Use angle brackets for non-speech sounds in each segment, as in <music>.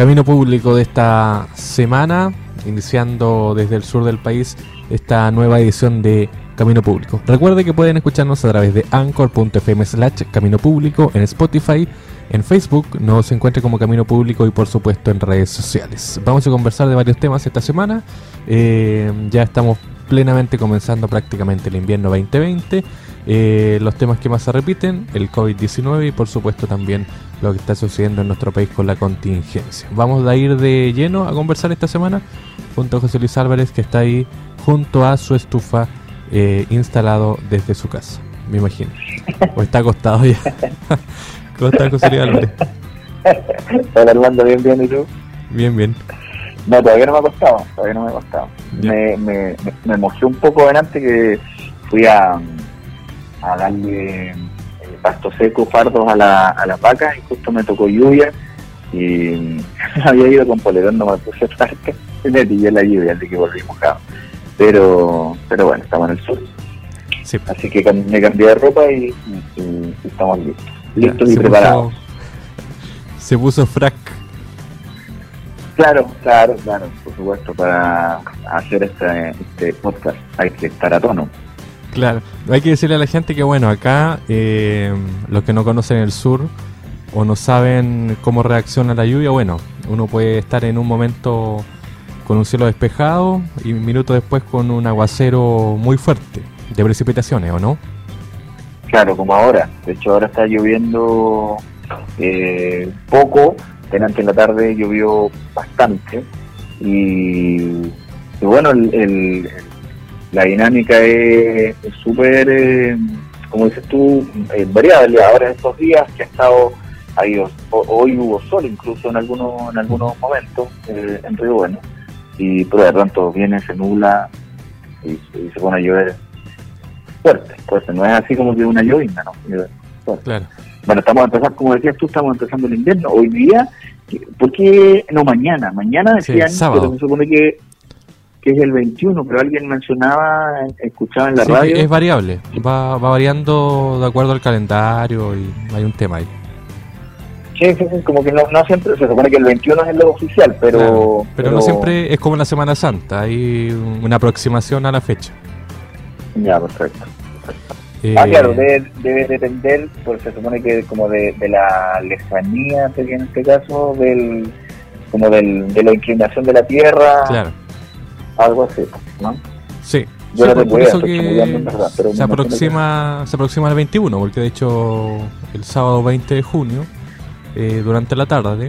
Camino Público de esta semana, iniciando desde el sur del país esta nueva edición de Camino Público. Recuerde que pueden escucharnos a través de anchor.fm slash Camino Público en Spotify, en Facebook, nos encuentre como Camino Público y por supuesto en redes sociales. Vamos a conversar de varios temas esta semana. Eh, ya estamos plenamente comenzando prácticamente el invierno 2020. Eh, los temas que más se repiten, el COVID-19 y por supuesto también lo que está sucediendo en nuestro país con la contingencia. Vamos a ir de lleno a conversar esta semana junto a José Luis Álvarez que está ahí junto a su estufa eh, instalado desde su casa, me imagino. O está acostado ya. <laughs> ¿Cómo está José Luis Álvarez? Hola Armando, bien, bien, ¿y tú? Bien, bien. No, todavía no me ha costado, todavía no me ha costado. Me, me, me, me un poco delante que fui a, a darle pasto seco, fardos a la, a las vacas y justo me tocó lluvia y <laughs> había ido con polerón, no me puse <laughs> fresca y me pillé la lluvia, así que volví mojado. Pero, pero bueno, estamos en el sur. Así que me cambié de ropa y, estamos listos. Listos y preparados. se puso frac. Claro, claro, claro, por supuesto, para hacer este, este podcast hay que estar a tono. Claro, hay que decirle a la gente que bueno, acá eh, los que no conocen el sur o no saben cómo reacciona la lluvia, bueno, uno puede estar en un momento con un cielo despejado y un minuto después con un aguacero muy fuerte de precipitaciones, ¿o no? Claro, como ahora. De hecho, ahora está lloviendo eh, poco. Delante en la tarde llovió bastante. Y, bueno, el la dinámica es súper, eh, como dices tú, eh, variable. Ahora en estos días que ha estado, hoy hubo sol incluso en algunos en algunos momentos eh, en Río Bueno, y pero de pronto viene, se nula y, se pone a llover fuerte, fuerte. No es así como que una llovina, ¿no? Claro. Bueno, estamos empezando, como decías tú, estamos empezando el invierno. Hoy día, ¿por qué no mañana? Mañana decían, pero se supone que que es el 21, pero alguien mencionaba, escuchaba en la radio. Es variable, va, va variando de acuerdo al calendario y hay un tema ahí. Sí, sí, como que no, no, siempre, se supone que el 21 es el lo oficial, pero, pero... no siempre es como la Semana Santa, hay una aproximación a la fecha. Ya, perfecto. Eh, ah, claro, debe, debe, depender, porque se supone que como de, de la lejanía, en este caso, del como del, de la inclinación de la Tierra. Claro algo así, ¿no? Sí. Yo no te eso que se, aproxima, se aproxima al 21, porque de hecho el sábado 20 de junio, eh, durante la tarde,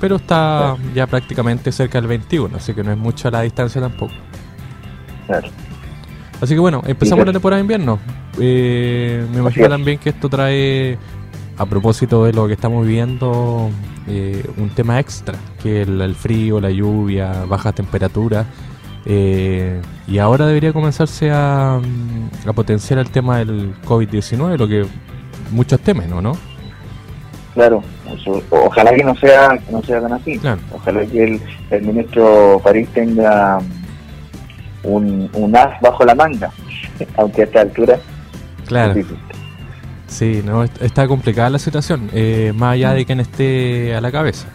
pero está ya prácticamente cerca del 21, así que no es mucha la distancia tampoco. Claro. Así que bueno, empezamos la temporada de invierno. Eh, me imagino también que esto trae, a propósito de lo que estamos viviendo, eh, un tema extra, que el, el frío, la lluvia, bajas temperaturas eh, y ahora debería comenzarse a, a potenciar el tema del COVID-19, lo que muchos temen, ¿no? Claro, ojalá que no sea no sea tan así. Ojalá que el, el, ministro París tenga un, un as bajo la manga, <laughs> aunque a esta altura. Claro. Sí, no, está complicada la situación, eh, más allá de quien esté a la cabeza.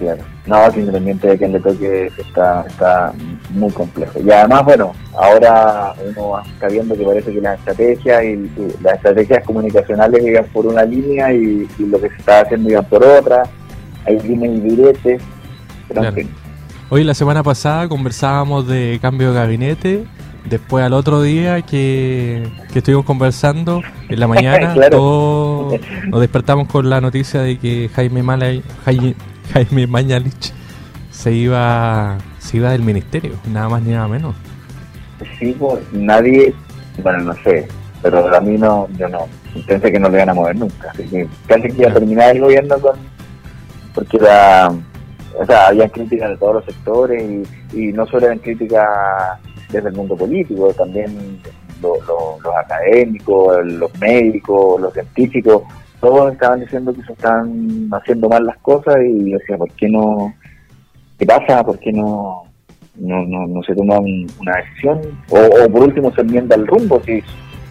Claro. No, que independiente de quién le toque, está, está muy complejo. Y además, bueno, ahora uno está viendo que parece que las estrategias y, las estrategias comunicacionales llegan por una línea y, lo que se está haciendo llegan por otra. Hay líneas y diretes. Hoy, la semana pasada, conversábamos de cambio de gabinete. Después, al otro día que, estuvimos conversando, en la <laughs> mañana, todos nos despertamos con la noticia de que Jaime Malay, Jaime Mañalich se iba, se iba del ministerio, nada más ni nada menos. Sí, pues nadie, bueno, no sé, pero a mí no, yo no, pensé que no le iban a mover nunca. Así que casi que iba a terminar el gobierno con, porque era, o sea, había críticas de todos los sectores y, no solo eran críticas desde el mundo político, también los académicos, los médicos, los científicos, todos estaban diciendo que se están haciendo mal las cosas y yo decía, ¿por qué no? ¿Qué pasa? ¿Por qué no, no, no, se toma una decisión? O, por último se enmienda el rumbo, sí,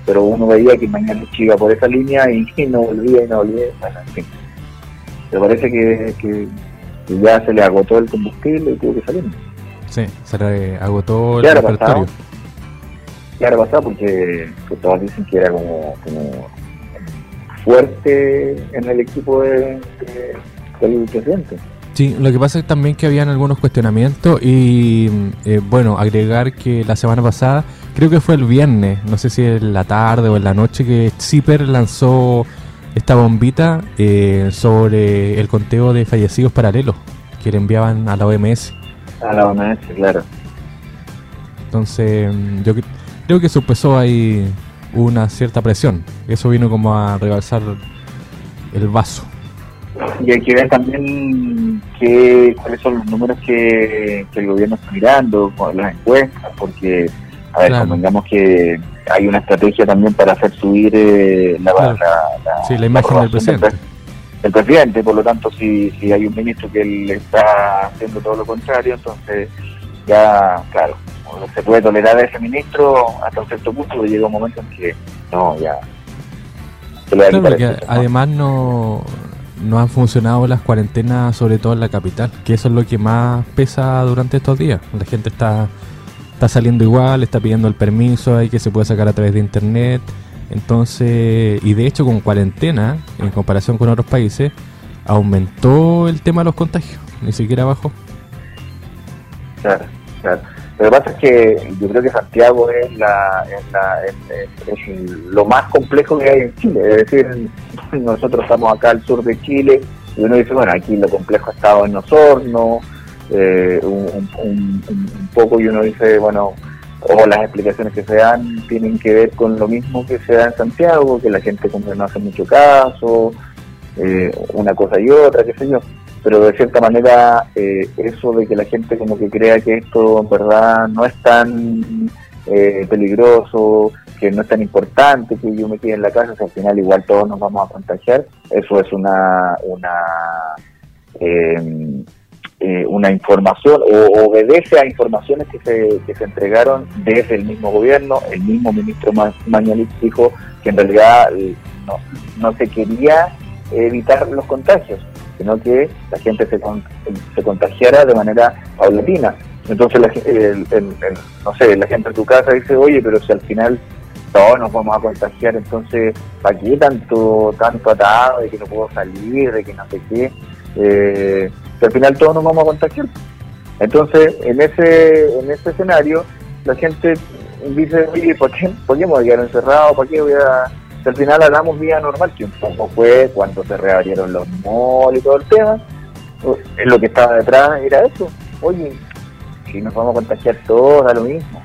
pero uno veía que mañana iba por esa línea <laughs> y, no volvía y no volvía. Bueno, en fin. Me parece que, ya se le agotó el combustible y tuvo que salir. Sí, se le agotó el repertorio. Claro, pasado porque todos dicen que era como, fuerte en el equipo de, del presidente. Sí, lo que pasa es también que habían algunos cuestionamientos y eh, bueno, agregar que la semana pasada, creo que fue el viernes, no sé si en la tarde o en la noche, que Zipper lanzó esta bombita eh, sobre el conteo de fallecidos paralelos que le enviaban a la OMS. A la OMS, claro. Entonces, yo creo que supesó ahí una cierta presión. Eso vino como a rebalsar el vaso. Y hay que ver también que, cuáles son los números que, el gobierno está mirando con las encuestas, porque, a ver, claro. que hay una estrategia también para hacer subir eh, la, la, imagen del presidente. el presidente, por lo tanto, si, si hay un ministro que le está haciendo todo lo contrario, entonces ya, claro, se puede tolerar a ese ministro hasta un cierto punto, pero llega un momento en que no, ya. además no, no han funcionado las cuarentenas, sobre todo en la capital, que eso es lo que más pesa durante estos días. La gente está, está saliendo igual, está pidiendo el permiso, hay que se puede sacar a través de internet. Entonces, y de hecho con cuarentena, en comparación con otros países, aumentó el tema de los contagios, ni siquiera bajó. Claro, claro. Lo que pasa es que yo creo que Santiago es, la, es, lo más complejo que hay en Chile. Es decir, <laughs> nosotros estamos acá al sur de Chile y uno dice, bueno, aquí lo complejo ha estado en Osorno, eh, un, un, poco y uno dice, bueno, o las explicaciones que se dan tienen que ver con lo mismo que se da en Santiago, que la gente como no hace mucho caso, eh, una cosa y otra, qué sé yo pero de cierta manera eh, eso de que la gente como que crea que esto en verdad no es tan eh, peligroso, que no es tan importante que yo me quede en la casa, al final igual todos nos vamos a contagiar, eso es una una em, eh, una información o obedece a informaciones que se, que se entregaron desde el mismo gobierno, el mismo ministro Mañalich dijo que en realidad no, no se quería evitar los contagios sino que la gente se, se contagiara de manera paulatina. Entonces, la, no sé, la gente en tu casa dice, oye, pero si al final todos nos vamos a contagiar, entonces, ¿para qué tanto, tanto atado de que no puedo salir, de que no sé qué? Eh, al final todos nos vamos a contagiar. Entonces, en ese, en ese escenario, la gente dice, oye, ¿por qué, ¿por qué me voy encerrado? ¿Para qué voy a al final hablamos vida normal, que un poco fue cuando se reabrieron los malls y todo el tema. Lo que estaba detrás era eso. Oye, si nos vamos a contagiar todos, da lo mismo.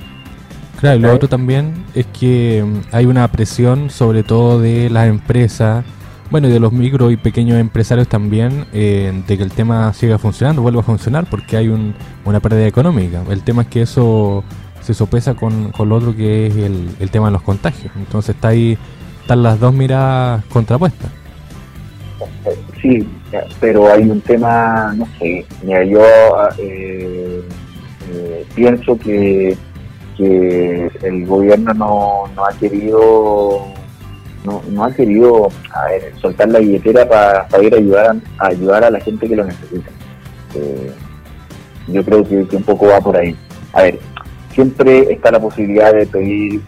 Claro, y lo otro también es que mm, hay una presión, sobre todo de las empresas, bueno, y de los micro y pequeños empresarios también, eh, de que el tema siga funcionando, vuelva a funcionar, porque hay una pérdida económica. El tema es que eso se sopesa con, con lo otro que es el, el tema de los contagios. Entonces está ahí están las dos miradas contrapuestas. Sí, pero hay un tema, no sé, yo eh, eh, pienso que, que el gobierno no, no ha querido no, no ha querido soltar la billetera para, ir a ayudar a, ayudar a la gente que lo necesita. Eh, yo creo que, que, un poco va por ahí. A ver, siempre está la posibilidad de pedir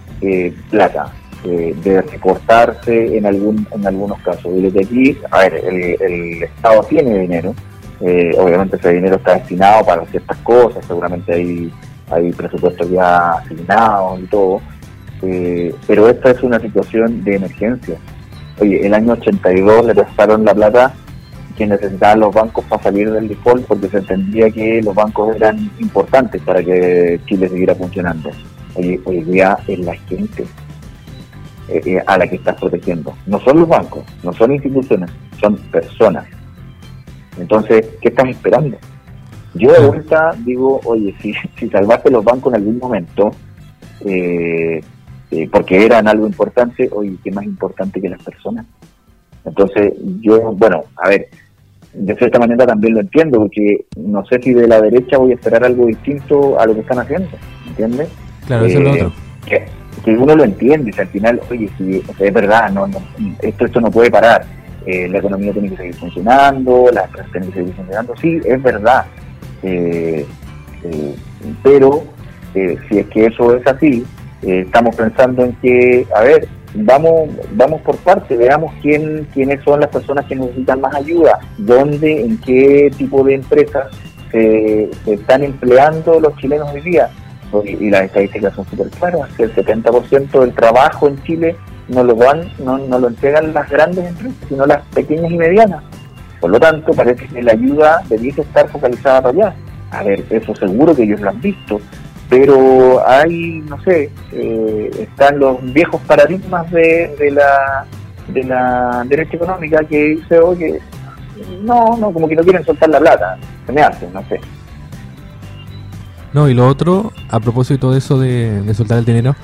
plata, de recortarse en algún en algunos casos. Y aquí, a ver, el, Estado tiene dinero, eh, obviamente ese dinero está destinado para ciertas cosas, seguramente hay, hay presupuestos ya asignados y todo, eh, pero esta es una situación de emergencia. Oye, el año 82 le prestaron la plata que necesitaban los bancos para salir del default porque se entendía que los bancos eran importantes para que Chile siguiera funcionando. Hoy día es la gente eh, eh, a la que estás protegiendo. No son los bancos, no son instituciones, son personas. Entonces, ¿qué estás esperando? Yo de vuelta digo, oye, si, <laughs> si salvaste los bancos en algún momento, eh, eh, porque eran algo importante, oye, ¿qué más importante que las personas? Entonces, yo, bueno, a ver, de cierta manera también lo entiendo, porque no sé si de la derecha voy a esperar algo distinto a lo que están haciendo, ¿entiendes? Claro, eso es lo Eh, otro. Que, que uno lo entiende, si al final, oye, si es verdad, no, esto, esto no puede parar, eh, la economía tiene que seguir funcionando, las empresas tienen que seguir funcionando, sí, es verdad, eh, eh, pero eh, si es que eso es así, estamos pensando en que, a ver, vamos vamos por parte, veamos quién quiénes son las personas que necesitan más ayuda, dónde, en qué tipo de empresas se están empleando los chilenos hoy día. Y, las estadísticas son súper claras, que el 70% del trabajo en Chile no lo dan, no, no lo entregan las grandes empresas, sino las pequeñas y medianas. Por lo tanto, parece que la ayuda debiese estar focalizada para allá. A ver, eso seguro que ellos lo han visto, pero hay, no sé, eh, están los viejos paradigmas de, de la de la derecha económica que dice, oye, no, no, como que no quieren soltar la plata, se me hace, no sé. No, y lo otro, a propósito de eso de, soltar el dinero,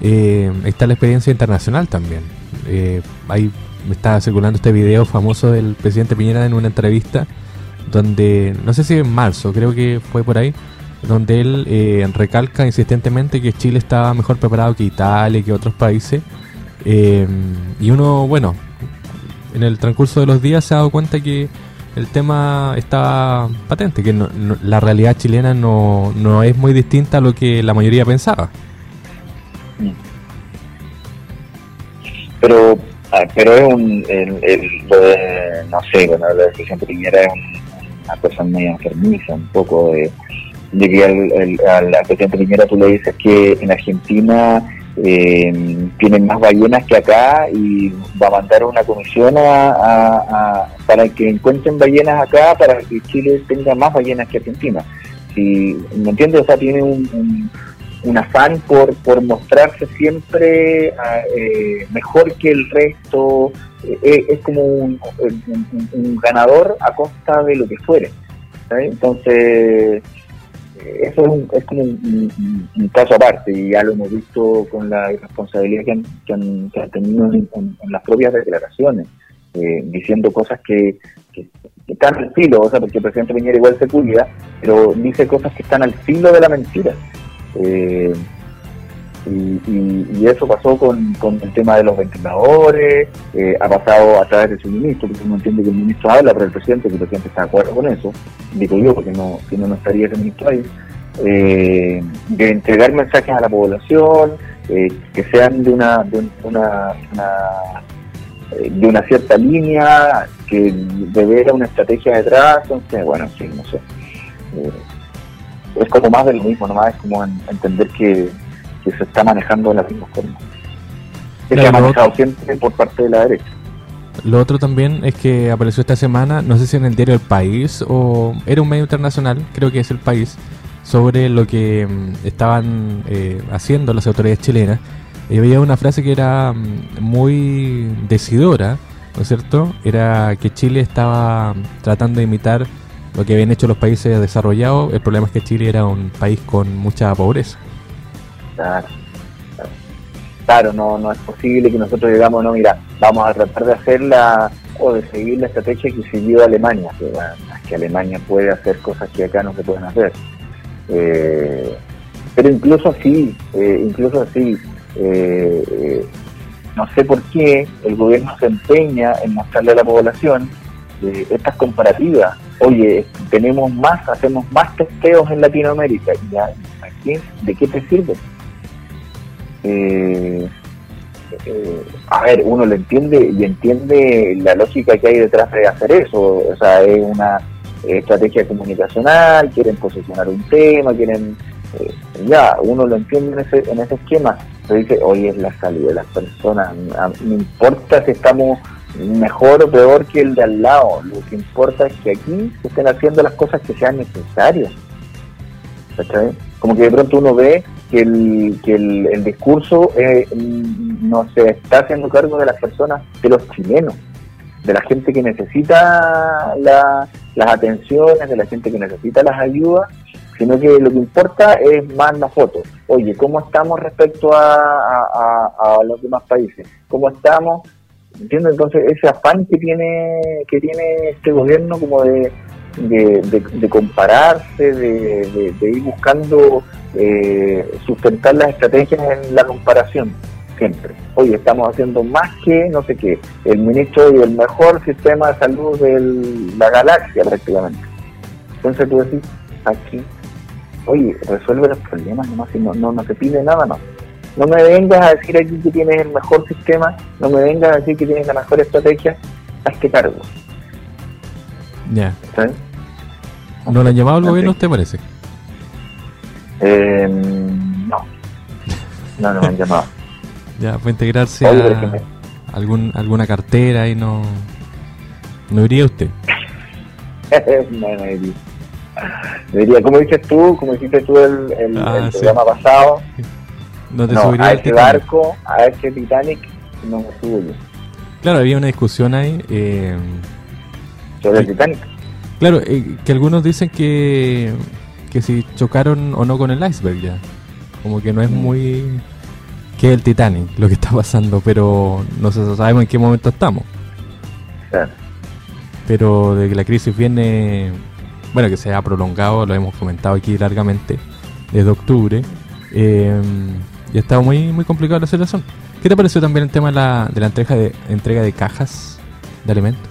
eh, está la experiencia internacional también. Eh, ahí está circulando este video famoso del presidente Piñera en una entrevista donde, no sé si en marzo, creo que fue por ahí, donde él eh, recalca insistentemente que Chile estaba mejor preparado que Italia, que otros países. Eh, y uno, bueno, en el transcurso de los días se ha dado cuenta que el tema está patente, que no- no- la realidad chilena no, no es muy distinta a lo que la mayoría pensaba. pero ah, pero es un el, lo de, no sé bueno del presidente Piñera es un- una cosa muy enfermiza un poco de, de que al, el- presidente Piñera tú le dices que en Argentina eh, tienen más ballenas que acá y va a mandar una comisión a, a- para que encuentren ballenas acá para que Chile tenga más ballenas que Argentina. Me entiendes o sea tiene un, un- afán por, por mostrarse siempre ah, eh, mejor que el resto, eh, eh, es como un, un- ganador a costa de lo que fuere. Entonces, eso es, un- es como un, un- caso aparte y ya lo hemos visto con la irresponsabilidad que han, que han, tenido en, las propias declaraciones, eh, diciendo cosas que están al filo, o sea, porque el presidente Piñera igual se cuida, pero dice cosas que están al filo de la mentira. Eh, y, y- eso pasó con, con el tema de los ventiladores, eh, ha pasado a través de su ministro, porque uno entiende que el ministro habla, pero el presidente, que el presidente está de acuerdo con eso, digo yo, porque no, si no, no estaría ese ministro ahí, eh, de entregar mensajes a la población, eh, que sean de una, de un- una, una- eh, de una cierta línea, que debiera una estrategia detrás, entonces, bueno, sí, no sé. Eh, es como más de lo mismo, nomás es como en- entender que, que se está manejando de la misma forma. Que se Claro, ha manejado siempre por parte de la derecha. Lo otro también es que apareció esta semana, no sé si en el diario El País o era un medio internacional, creo que es El País, sobre lo que mm, estaban eh, haciendo las autoridades chilenas. Y había una frase que era mm, muy decidora, ¿no es cierto? Era que Chile estaba mm, tratando de imitar lo que habían hecho los países desarrollados. El problema es que Chile era un país con mucha pobreza. Claro, claro. No, no es posible que nosotros digamos, no, mira, vamos a tratar de hacerla o de seguir la estrategia que siguió Alemania, que, que Alemania puede hacer cosas que acá no se pueden hacer. Eh, pero incluso así, eh, incluso así, eh, no sé por qué el gobierno se empeña en mostrarle a la población eh, estas comparativas. Oye, tenemos más, hacemos más testeos en Latinoamérica. ¿Y ya. ¿De qué te sirve? Eh, eh, a ver, uno lo entiende y entiende la lógica que hay detrás de hacer eso. O sea, es una estrategia comunicacional, quieren posicionar un tema, quieren... eh, ya, uno lo entiende en ese, en ese esquema, pero dice, hoy es la salud de las personas, no importa si estamos mejor o peor que el de al lado, lo que importa es que aquí se estén haciendo las cosas que sean necesarias. ¿Cachai? Como que de pronto uno ve que el, que el, el discurso eh, no se está haciendo cargo de las personas, de los chilenos. de la gente que necesita las atenciones, de la gente que necesita las ayudas, sino que lo que importa es más la foto. Oye, ¿cómo estamos respecto a, los demás países? ¿Cómo estamos? ¿Entiendes? Entonces ese afán que tiene, que tiene este gobierno como de, de, compararse, de, ir buscando eh, sustentar las estrategias en la comparación siempre. Oye, estamos haciendo más que no sé qué, el ministro y el mejor sistema de salud de la galaxia prácticamente. Entonces tú decís, aquí oye, resuelve los problemas nomás y no, no, no te pide nada más. No me vengas a decir aquí que tienes el mejor sistema, no me vengas a decir que tienes la mejor estrategia, hazte cargo. Ya. ¿No le han llamado al gobierno, usted parece? Eh, no. No, no me han llamado. <laughs> ya, fue integrarse a algún, alguna cartera y no. ¿No iría usted? <laughs> no, no iría diría, como dices tú, como dijiste tú el, el, ah, programa pasado, <laughs> no te no, a ese barco, a ese Titanic, no me subo yo. Claro, había una discusión ahí. Eh, Sobre el Titanic. Claro, eh, que algunos dicen que, que si chocaron o no con el iceberg ya. Como que no es mm. muy... que el Titanic lo que está pasando, pero no sabemos en qué momento estamos. Claro. Pero de que la crisis viene bueno, que se ha prolongado, lo hemos comentado aquí largamente, desde octubre. Eh, y ha estado muy, muy complicada la situación. ¿Qué te pareció también el tema de la, de la entrega, de, entrega de cajas de alimentos?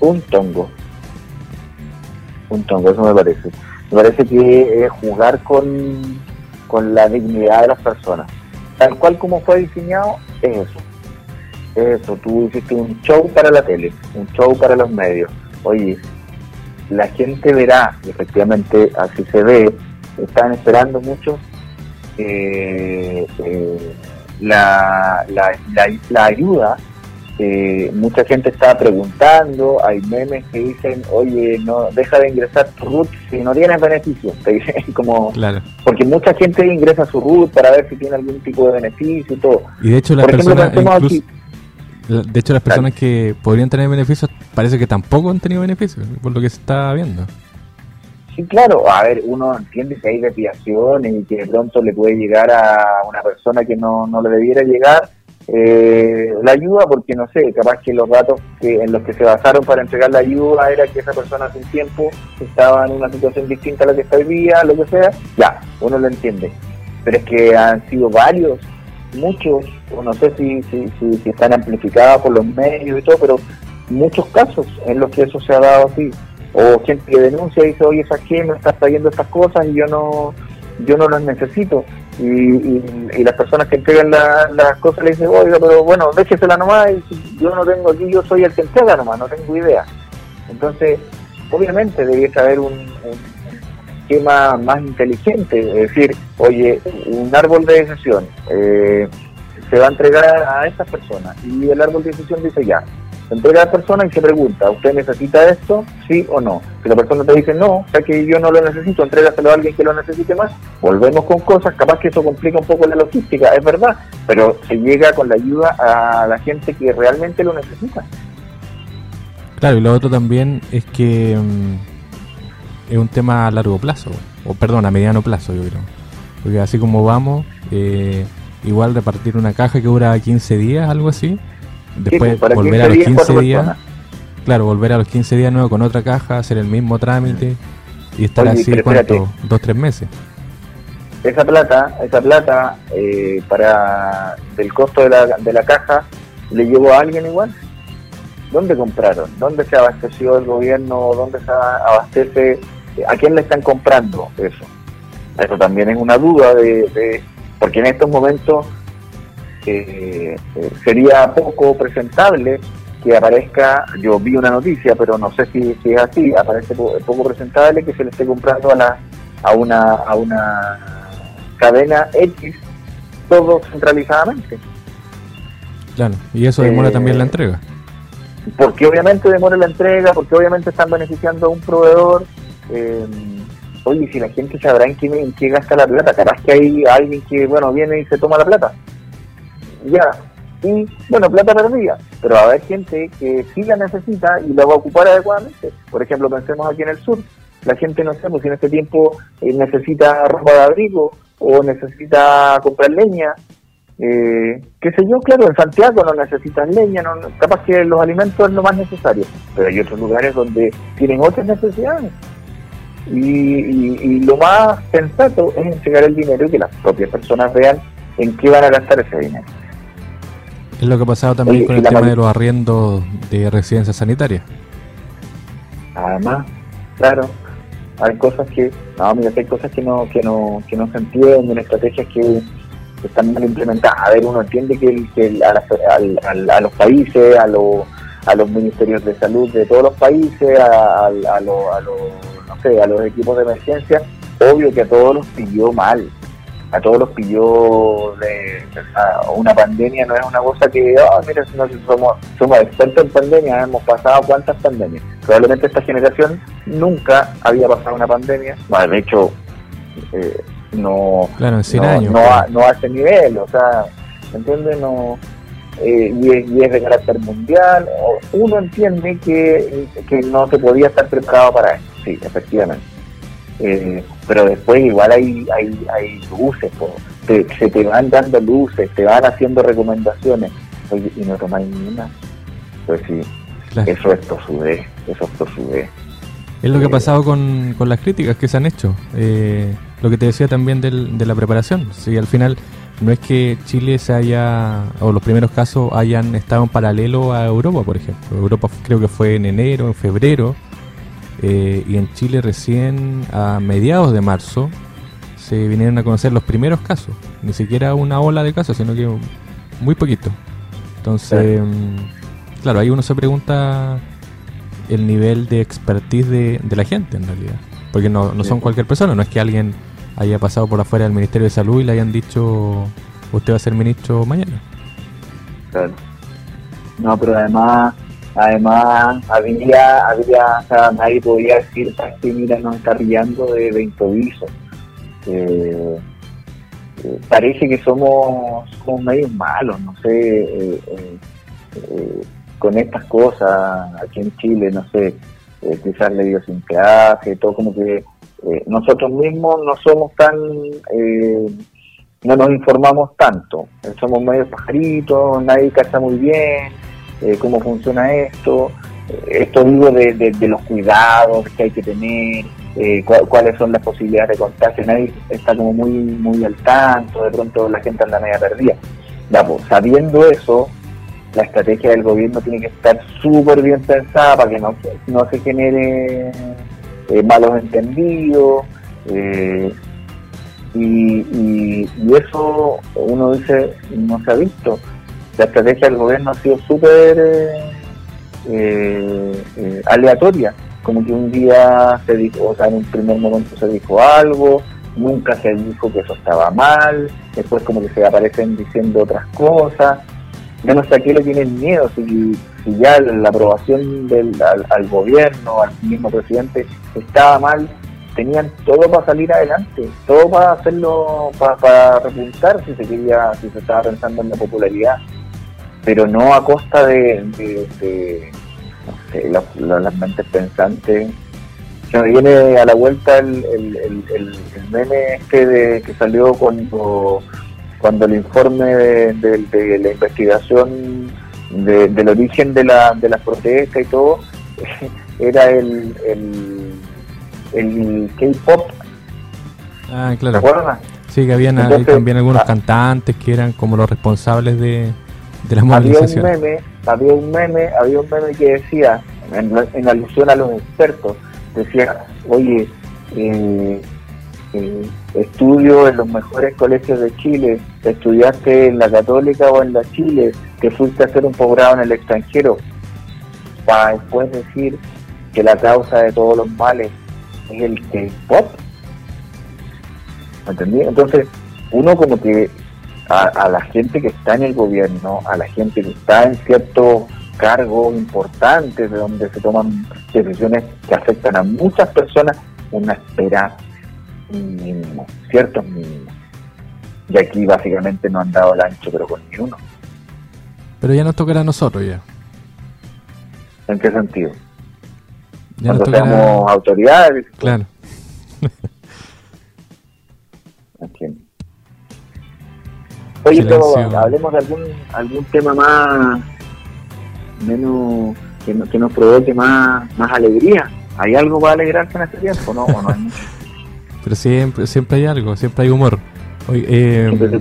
Un tongo. Tongo, eso me parece. Me parece que es jugar con, con la dignidad de las personas. Tal cual como fue diseñado, es eso. Es eso, tú hiciste un show para la tele, un show para los medios. Oye, la gente verá, efectivamente así se ve, están esperando mucho eh, eh, la, la, ayuda. Eh, mucha gente está preguntando, hay memes que dicen, oye, no deja de ingresar tu RUT si no tienes beneficio. <laughs> como, Porque mucha gente ingresa su RUT para ver si tiene algún tipo de beneficio y todo. Y de hecho, la persona, de hecho, las personas que podrían tener beneficios parece que tampoco han tenido beneficios, por lo que se está viendo. Sí, claro. A ver, uno entiende que hay desviaciones y que de pronto le puede llegar a una persona que no, no le debiera llegar eh, la ayuda, porque no sé, capaz que los datos que, en los que se basaron para entregar la ayuda era que esa persona hace un tiempo estaba en una situación distinta a la que está hoy día, lo que sea. Ya, uno lo entiende. Pero es que han sido varios muchos, o no sé si, si, si, están amplificados por los medios y todo, pero muchos casos en los que eso se ha dado así. O gente que denuncia y dice, oye, ¿sabes qué? Me estás trayendo estas cosas y yo no yo no las necesito. Y, y, las personas que entregan las cosas le dicen, oiga, pero bueno, déjesela nomás, y yo no tengo aquí, yo soy el que entrega nomás, no tengo idea. Entonces, obviamente debiese haber un esquema más inteligente, es decir, oye, un árbol de decisión eh, se va a entregar a estas personas y el árbol de decisión dice ya, se entrega a la persona y se pregunta, ¿usted necesita esto? ¿Sí o no? Si la persona te dice no, sea que yo no lo necesito, entrégaselo a alguien que lo necesite más, volvemos con cosas, capaz que eso complica un poco la logística, es verdad, pero se llega con la ayuda a la gente que realmente lo necesita. Claro, y lo otro también es que mm, es un tema a largo plazo, o perdón, a mediano plazo yo creo. Porque así como vamos, eh, igual repartir una caja que dura 15 días, algo así, después volver a los 15 días, claro, volver a los 15 días nuevo con otra caja, hacer el mismo trámite y estar así, ¿cuánto? Dos, tres meses. Esa plata, esa plata eh, para del costo de la, de la caja, ¿le llevó a alguien igual? ¿Dónde compraron? ¿Dónde se abasteció el gobierno? ¿Dónde se abastece ¿A quién le están comprando eso? Eso también es una duda de, porque en estos momentos eh, sería poco presentable que aparezca, yo vi una noticia, pero no sé si, es así, aparece poco, presentable que se le esté comprando a, la, a, una, a una cadena X todo centralizadamente. Claro, y eso demora también la eh, entrega. Porque obviamente demora la entrega, porque obviamente están beneficiando a un proveedor eh, oye, si la gente sabrá en qué, en qué gasta la plata, capaz que hay alguien que, bueno, viene y se toma la plata. Ya, y, bueno, plata perdida, pero va a haber gente que sí la necesita y la va a ocupar adecuadamente. Por ejemplo, pensemos aquí en el sur, la gente, no sé, pues si en este tiempo eh, necesita ropa de abrigo o necesita comprar leña, eh, qué yo, claro, en Santiago no necesitan leña, no, capaz que los alimentos es lo más necesario, pero hay otros lugares donde tienen otras necesidades. Y, lo más sensato es entregar el dinero y que las propias personas vean en qué van a gastar ese dinero. Es lo que ha pasado también con el tema de los arriendos de residencias sanitarias. Además, claro, hay cosas que, no, mira, hay cosas que no, que no, que no se entienden, estrategias que, están mal implementadas. A ver, uno entiende que, a, los países, a, a los ministerios de salud de todos los países, a, a, no sé, a los equipos de emergencia, obvio que a todos los pilló mal a todos los pilló de una pandemia no es una cosa que oh, mira somos somos expertos en pandemia hemos pasado cuántas pandemias probablemente esta generación nunca había pasado una pandemia. Bueno, de hecho eh, no claro, no, a, no a ese nivel o sea ¿entiendes? no eh, y, es, y, es, de carácter mundial uno entiende que, que no se podía estar preparado para eso. Sí efectivamente eh, pero después igual hay, hay, hay luces, se te van dando luces, te van haciendo recomendaciones, y no tomáis ni una. Pues sí, eso es tosudez, eso es tosudez. Es lo que ha eh, pasado con, con las críticas que se han hecho. Eh, lo que te decía también del, de la preparación. Si al final no es que Chile se haya, o los primeros casos hayan estado en paralelo a Europa, por ejemplo. Europa creo que fue en enero, en febrero, eh, y en Chile recién a mediados de marzo se vinieron a conocer los primeros casos. Ni siquiera una ola de casos, sino que muy poquito. Entonces, mm, claro, ahí uno se pregunta el nivel de expertise de, la gente en realidad. Porque no, no son cualquier persona, no es que alguien haya pasado por afuera del Ministerio de Salud y le hayan dicho, usted va a ser ministro mañana. Claro. No, pero además Además, había, había, nadie podía decir, que mira, nos está riendo de, de improviso. Eh, eh, parece que somos, somos medios malos, no sé, eh, con estas cosas aquí en Chile, no sé, quizás la idiosincrasia, todo como que nosotros mismos no somos tan, no nos informamos tanto, somos medios pajaritos, nadie cacha muy bien eh, cómo funciona esto, eh, esto digo de, los cuidados que hay que tener, eh, cuáles son las posibilidades de contagio, nadie está como muy muy al tanto, de pronto la gente anda media perdida. Pues, sabiendo eso, la estrategia del gobierno tiene que estar súper bien pensada para que no, no se genere malos entendidos. y, y, eso uno dice no se ha visto la estrategia del gobierno ha sido súper eh, eh, aleatoria, como que un día se dijo, o sea, en un primer momento se dijo algo, nunca se dijo que eso estaba mal, después como que se aparecen diciendo otras cosas, yo no sé a qué le tienen miedo, si, ya la aprobación del, al, gobierno, al mismo presidente, estaba mal, tenían todo para salir adelante, todo para hacerlo, para, para si se quería, si se estaba pensando en la popularidad pero no a costa de, no sé, las mentes pensantes. Se me viene a la vuelta el, el, meme este de, que salió cuando, cuando el informe de, la investigación del origen de, la, de las protestas y todo <laughs> era el, el, K-pop. Ah, claro. ¿Te acuerdas? Sí, que habían también algunos ah. cantantes que eran como los responsables de, había un meme, había un meme, había un meme que decía, en, alusión a los expertos, decía, oye, eh, eh, estudio en los mejores colegios de Chile, estudiaste en la católica o en la Chile, que fuiste a hacer un posgrado en el extranjero, para después decir que la causa de todos los males es el K-pop. ¿Entendí? Entonces, uno como que a, la gente que está en el gobierno, a la gente que está en ciertos cargos importantes de donde se toman decisiones que afectan a muchas personas, una espera mínimo, ciertos mínimos. Y aquí básicamente no han dado el ancho, pero con ni uno. Pero ya nos tocará a nosotros ya. ¿En qué sentido? Ya nos Cuando tocará... seamos autoridades. Claro. <laughs> Entiendo. Oye, pero Silencio. hablemos de algún, algún tema más, menos, que, no- que nos provoque más, más alegría. ¿Hay algo para alegrarse en este tiempo? No, ¿O no hay? <laughs> Pero siempre, siempre hay algo, siempre hay humor. Hoy, eh,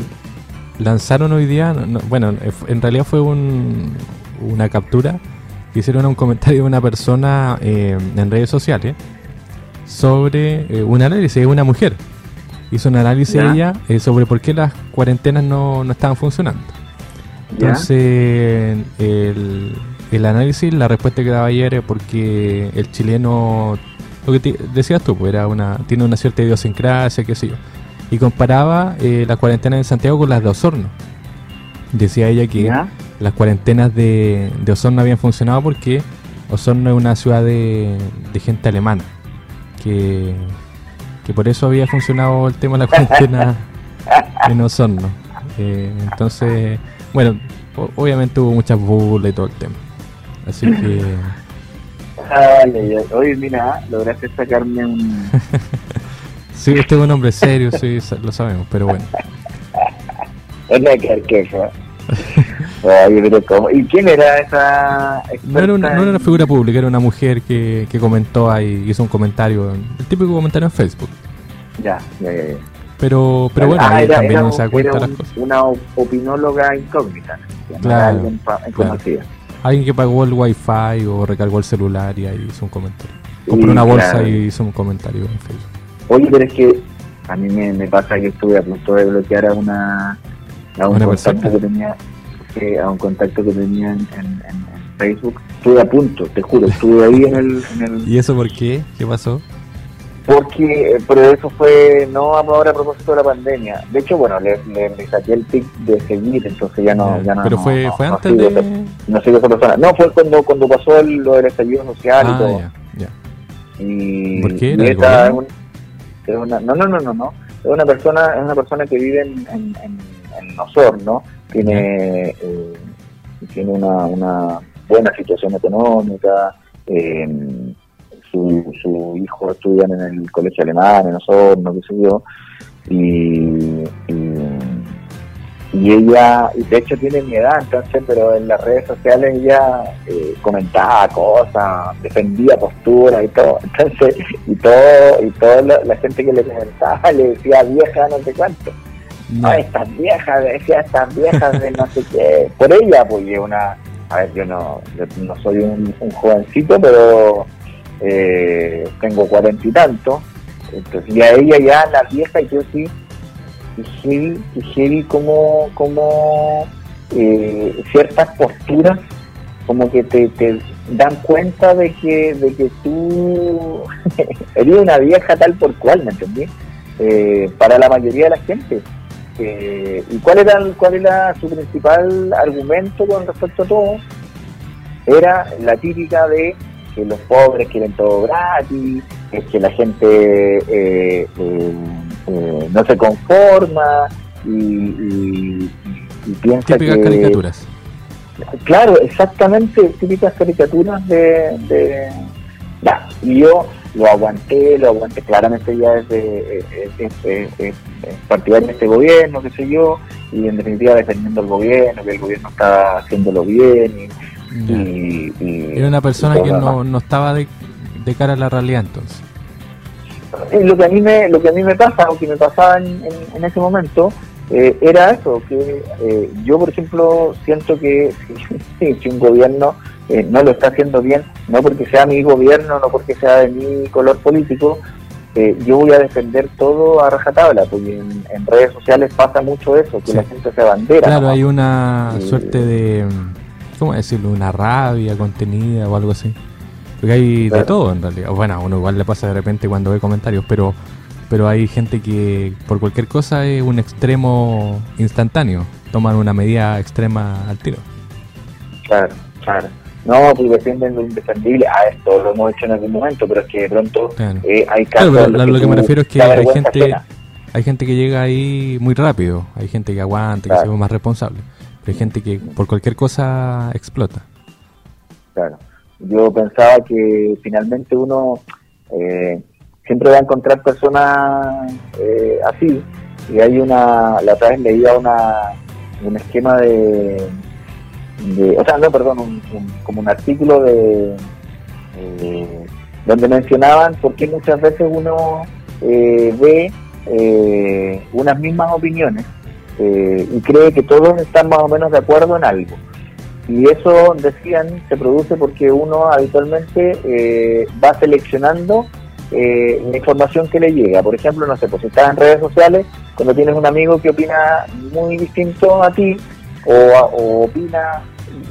lanzaron hoy día, no- no, bueno, eh, en realidad fue un, una captura que hicieron un comentario de una persona eh, en redes sociales sobre eh, un análisis de una mujer. Hizo un análisis Ya. ella eh, sobre por qué las cuarentenas no, no estaban funcionando. Entonces, el, el análisis, la respuesta que daba ayer es porque el chileno, lo que te- decías tú, pues era una, tiene una cierta idiosincrasia, qué sé yo. Y comparaba eh, las cuarentenas en Santiago con las de Osorno. Decía ella que ¿Ya? las cuarentenas de, de Osorno habían funcionado porque Osorno es una ciudad de, de gente alemana. Que, que por eso había funcionado el tema de la <laughs> cuarentena en Osorno. Eh, entonces, bueno, obviamente hubo muchas burlas y todo el tema. Así <laughs> que, Dale, ya. Oye, mira, lograste sacarme un... <laughs> sí, usted es un hombre serio, sí, lo sabemos, pero bueno. Una carqueja. Oye, pero ¿cómo? ¿Y quién era esa No era, una, no era una figura pública, era una mujer que, que comentó ahí, hizo un comentario, el típico comentario en Facebook. Ya, ya, ya. ya. Pero, pero bueno, Ah, ahí era- también era se da cuenta las cosas. Una op- opinóloga incógnita. Claro, alguien conocida. Alguien que pagó el wifi o recargó el celular y ahí hizo un comentario. Compró Sí, una bolsa claro. y hizo un comentario en Facebook. Oye, pero es que a mí me, me pasa que estuve a punto de bloquear a una a un ¿Una persona? que tenía a un contacto que tenía en, en- en- en Facebook. Estuve a punto, te juro, estuve ahí en el, en el <laughs> ¿Y eso por qué? ¿Qué pasó? porque eh, pero eso fue no ahora a propósito de la pandemia. De hecho, bueno, le, le, le saqué el tic de seguir, entonces ya no, ya no pero fue, no- fue no antes sigo de... no sigo esa persona. No, fue cuando cuando pasó el- lo del estallido social y Ah, todo. ya, ya. y ¿Por qué? un- una, no no no no no es una persona es una persona que vive en en, en, en Osorno tiene eh, tiene una, una buena situación económica eh, su, su hijo estudian en el colegio alemán en Osorno qué sé yo y, y y ella, y de hecho tiene mi edad, entonces, pero en las redes sociales ella eh, comentaba cosas, defendía posturas y todo, <laughs> entonces, y todo, y toda la, la gente que le comentaba le decía vieja no sé cuánto, No. Ay, estas viejas, decía estas viejas de no sé qué, por ella, yo una, a ver, yo no, yo no soy un, jovencito, pero eh, tengo cuarenta y tantos, entonces, y a ella ya la vieja, yo sí, y heavy, y heavy como, como eh, ciertas posturas como que te, te dan cuenta de que, de que tú <laughs> eres una vieja tal por cual, ¿me entendí? Eh, para la mayoría de la gente. Eh, ¿Y cuál era, cuál era su principal argumento con respecto a todo? Era la típica de que los pobres quieren todo gratis, es que la gente eh, eh, eh, no se conforma y, y- y piensa Típicas que... caricaturas. Claro, exactamente, típicas caricaturas de... de ya, y yo lo aguanté, lo aguanté claramente ya desde eh, eh, eh, eh, eh, partidario de este gobierno, qué sé yo, y en definitiva defendiendo al gobierno, que el gobierno está haciéndolo bien y... Y- y- Era una persona y que no, no estaba de, de cara a la realidad entonces. Y lo que a mí me lo que a mí me pasa o que me pasaba en, en- en ese momento eh, era eso que eh, yo por ejemplo siento que si, <laughs> si un gobierno eh, no lo está haciendo bien no porque sea mi gobierno no porque sea de mi color político eh, yo voy a defender todo a rajatabla porque en, en redes sociales pasa mucho eso que Sí. la gente se bandera Claro, ¿no? hay una Eh, suerte de, ¿cómo decirlo? Una rabia contenida o algo así. Porque hay de todo en realidad. Bueno, a uno igual le pasa de repente cuando ve comentarios, pero pero hay gente que por cualquier cosa es un extremo instantáneo. Toman una medida extrema al tiro. Claro, claro. No, pues defienden lo indefendible. A esto lo hemos hecho en algún momento, pero es que de pronto Claro. eh, hay Claro, casos. pero los a lo que me refiero es que hay gente ajena. hay gente que llega ahí muy rápido, hay gente que aguanta, que Claro. se ve más responsable. Hay gente que por cualquier cosa explota. Claro. Yo pensaba que finalmente uno eh, siempre va a encontrar personas eh, así. Y hay una, la otra vez leía una, un esquema de, de o sea, no, perdón, como un artículo de, eh, donde mencionaban por qué muchas veces uno ve unas mismas opiniones y cree que todos están más o menos de acuerdo en algo. Y eso, decían, se produce porque uno habitualmente eh, va seleccionando eh, la información que le llega. Por ejemplo, no sé, pues si estás en redes sociales, cuando tienes un amigo que opina muy distinto a ti o, opina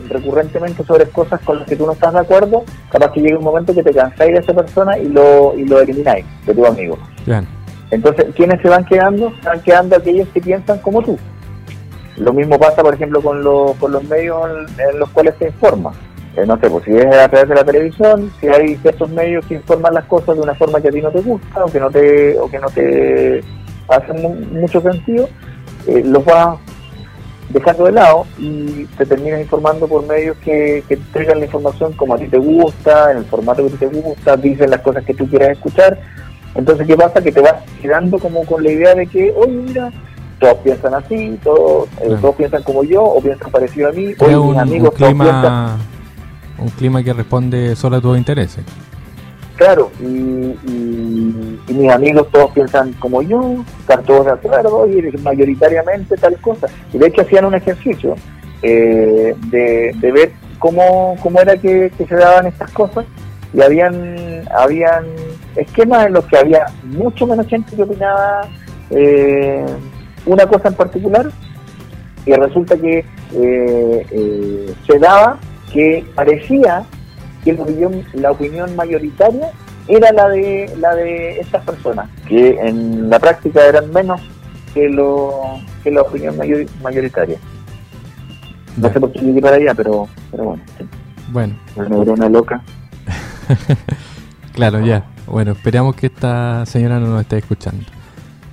recurrentemente sobre cosas con las que tú no estás de acuerdo, capaz que llegue un momento que te cansáis de esa persona y lo, y lo elimináis de tu amigo. Entonces, ¿quiénes se van quedando? Se van quedando aquellos que piensan como tú. Lo mismo pasa, por ejemplo, con, con los medios en, los cuales se informa. Eh, no sé, pues si es a través de la televisión, si hay ciertos medios que informan las cosas de una forma que a ti no te gusta o que no te, o que no te hace mucho sentido, eh, los vas dejando de lado y te terminas informando por medios que, que traigan la información como a ti te gusta, en el formato que te gusta, dicen las cosas que tú quieras escuchar. Entonces, ¿qué pasa? Que te vas quedando como con la idea de que, oye, mira, todos piensan así, todos, eh, todos piensan como yo, o piensan parecido a mí, o mis amigos un clima, un clima que responde solo a tus intereses. Claro, y, y, mis amigos todos piensan como yo, están todos de acuerdo, y mayoritariamente tal cosa. Y de hecho hacían un ejercicio eh, de, de, ver cómo, cómo era que, se daban estas cosas, y habían, habían esquemas en los que había mucho menos gente que opinaba eh, una cosa en particular y resulta que eh, eh, se daba que parecía que la opinión, la opinión mayoritaria era la de la de estas personas, que en la práctica eran menos que lo que la opinión mayoritaria. No sé por qué llegué para allá, pero, pero bueno. Bueno. Una neurona loca. <laughs> claro, ya. Bueno, esperamos que esta señora no nos esté escuchando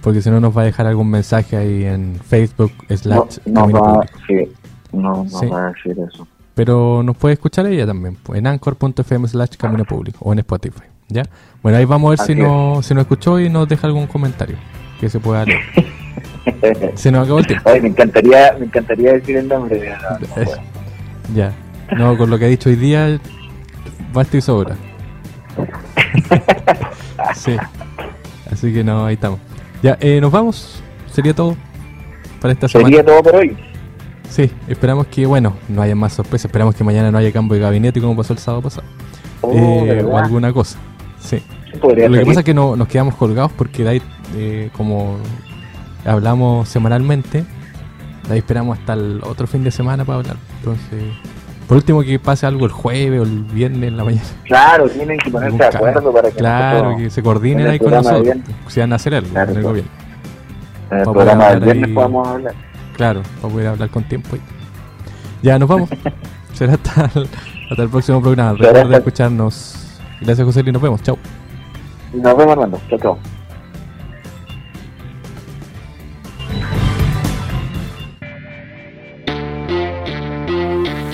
porque si no nos va a dejar algún mensaje ahí en Facebook slash no, no va, sí, no, no va a decir eso. Pero nos puede escuchar ella también, pues, en anchor.fm slash camino público o en Spotify, ¿ya? Bueno, ahí vamos a ver si no, si nos escuchó y nos deja algún comentario que se pueda leer. <laughs> se nos acabó el tiempo. Ay, me encantaría, me encantaría decir el nombre. De ya, no, con lo que ha dicho hoy día, basta y sobra. <laughs> sí, así que no, ahí estamos. Ya, eh, nos vamos. Sería todo para esta semana. Sería todo por hoy. Sí, esperamos que, bueno, no haya más sorpresas. Esperamos que mañana no haya cambio de gabinete como pasó el sábado pasado. Oh, eh, o alguna cosa. Sí. Lo que pasa es que no, nos quedamos colgados porque de ahí, eh, como hablamos semanalmente, de ahí esperamos hasta el otro fin de semana para hablar. Entonces, por último, que pase algo el jueves o el viernes en la mañana. Claro, tienen que ponerse de acuerdo para que. Claro, que se coordinen ahí con nosotros. Si van a hacer algo en el gobierno. En el programa del viernes podamos hablar. Claro, para poder hablar con tiempo. Ya, nos vamos. <laughs> Será hasta el, hasta el próximo programa. Recuerda escucharnos. Gracias, José y nos vemos. Chao. Nos vemos, Armando. Chao, chao.